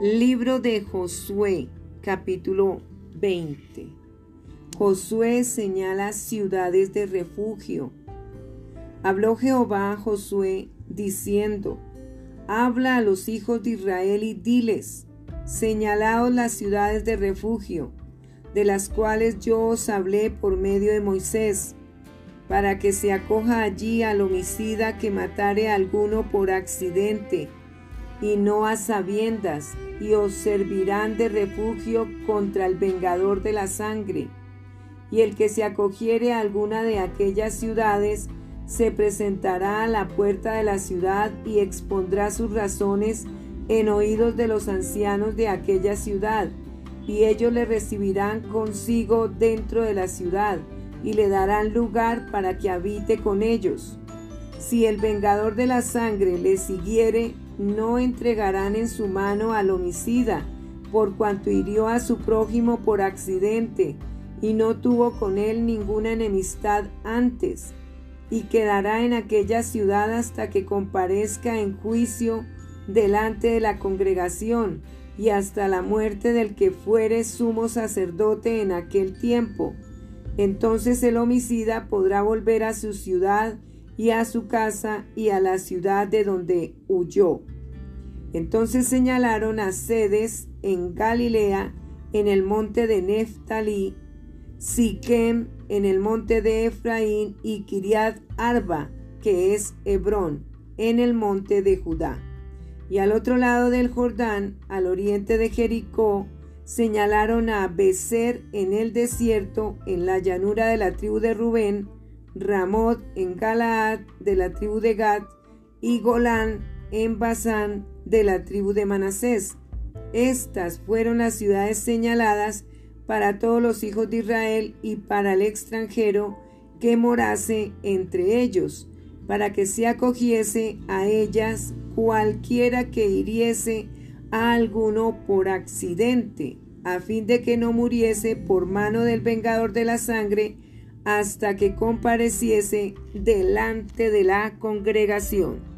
Libro de Josué, capítulo 20. Josué señala ciudades de refugio. Habló Jehová a Josué diciendo, Habla a los hijos de Israel y diles, señalaos las ciudades de refugio, de las cuales yo os hablé por medio de Moisés, para que se acoja allí al homicida que matare a alguno por accidente y no a sabiendas, y os servirán de refugio contra el vengador de la sangre. Y el que se acogiere a alguna de aquellas ciudades, se presentará a la puerta de la ciudad y expondrá sus razones en oídos de los ancianos de aquella ciudad, y ellos le recibirán consigo dentro de la ciudad, y le darán lugar para que habite con ellos. Si el vengador de la sangre le siguiere, no entregarán en su mano al homicida, por cuanto hirió a su prójimo por accidente, y no tuvo con él ninguna enemistad antes, y quedará en aquella ciudad hasta que comparezca en juicio delante de la congregación, y hasta la muerte del que fuere sumo sacerdote en aquel tiempo. Entonces el homicida podrá volver a su ciudad y a su casa y a la ciudad de donde huyó. Entonces señalaron a sedes en Galilea, en el monte de Neftalí, Siquem en el monte de Efraín y Kiriat Arba, que es Hebrón, en el monte de Judá. Y al otro lado del Jordán, al oriente de Jericó, señalaron a Becer en el desierto, en la llanura de la tribu de Rubén, Ramot en Galaad de la tribu de Gad y Golán en Basán de la tribu de Manasés. Estas fueron las ciudades señaladas para todos los hijos de Israel y para el extranjero que morase entre ellos, para que se acogiese a ellas cualquiera que hiriese a alguno por accidente, a fin de que no muriese por mano del vengador de la sangre, hasta que compareciese delante de la congregación.